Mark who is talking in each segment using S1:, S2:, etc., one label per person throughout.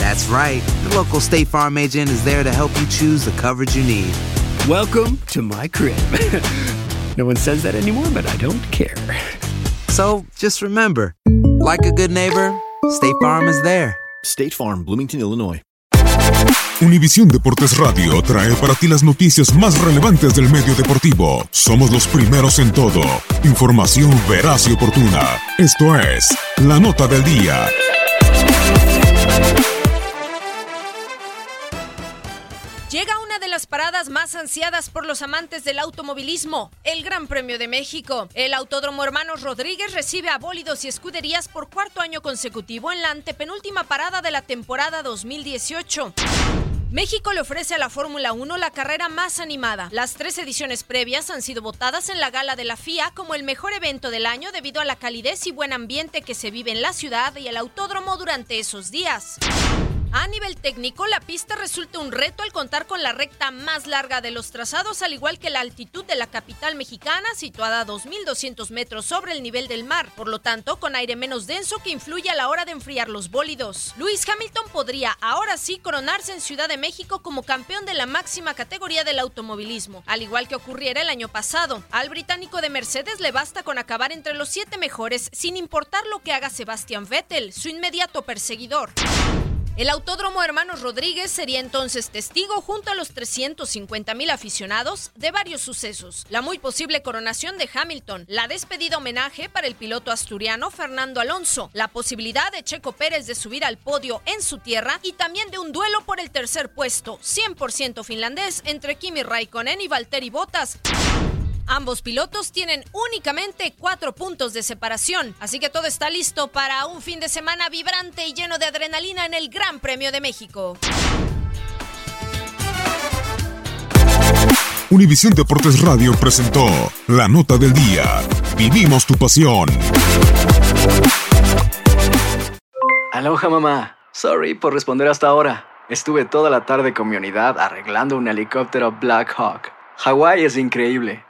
S1: That's right. The local State Farm agent is there to help you choose the coverage you need.
S2: Welcome to my crib. no one says that anymore, but I don't care.
S1: So just remember, like a good neighbor, State Farm is there.
S3: State Farm, Bloomington, Illinois.
S4: Univisión Deportes Radio trae para ti las noticias más relevantes del medio deportivo. Somos los primeros en todo. Información veraz y oportuna. Esto es La Nota del Día.
S5: Una de las paradas más ansiadas por los amantes del automovilismo, el Gran Premio de México. El Autódromo Hermanos Rodríguez recibe a bólidos y escuderías por cuarto año consecutivo en la antepenúltima parada de la temporada 2018. México le ofrece a la Fórmula 1 la carrera más animada. Las tres ediciones previas han sido votadas en la gala de la FIA como el mejor evento del año debido a la calidez y buen ambiente que se vive en la ciudad y el autódromo durante esos días. A nivel técnico, la pista resulta un reto al contar con la recta más larga de los trazados, al igual que la altitud de la capital mexicana, situada a 2.200 metros sobre el nivel del mar, por lo tanto, con aire menos denso que influye a la hora de enfriar los bólidos. Lewis Hamilton podría ahora sí coronarse en Ciudad de México como campeón de la máxima categoría del automovilismo, al igual que ocurriera el año pasado. Al británico de Mercedes le basta con acabar entre los siete mejores, sin importar lo que haga Sebastian Vettel, su inmediato perseguidor. El Autódromo Hermanos Rodríguez sería entonces testigo junto a los 350 mil aficionados de varios sucesos. La muy posible coronación de Hamilton, la despedida homenaje para el piloto asturiano Fernando Alonso, la posibilidad de Checo Pérez de subir al podio en su tierra y también de un duelo por el tercer puesto, 100% finlandés, entre Kimi Raikkonen y Valtteri Bottas. Ambos pilotos tienen únicamente cuatro puntos de separación, así que todo está listo para un fin de semana vibrante y lleno de adrenalina en el Gran Premio de México.
S4: Univisión Deportes Radio presentó La Nota del Día. Vivimos tu pasión.
S6: Aloha mamá. Sorry por responder hasta ahora. Estuve toda la tarde con mi unidad arreglando un helicóptero Black Hawk. Hawái es increíble.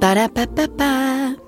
S7: Ba-da-ba-ba-ba.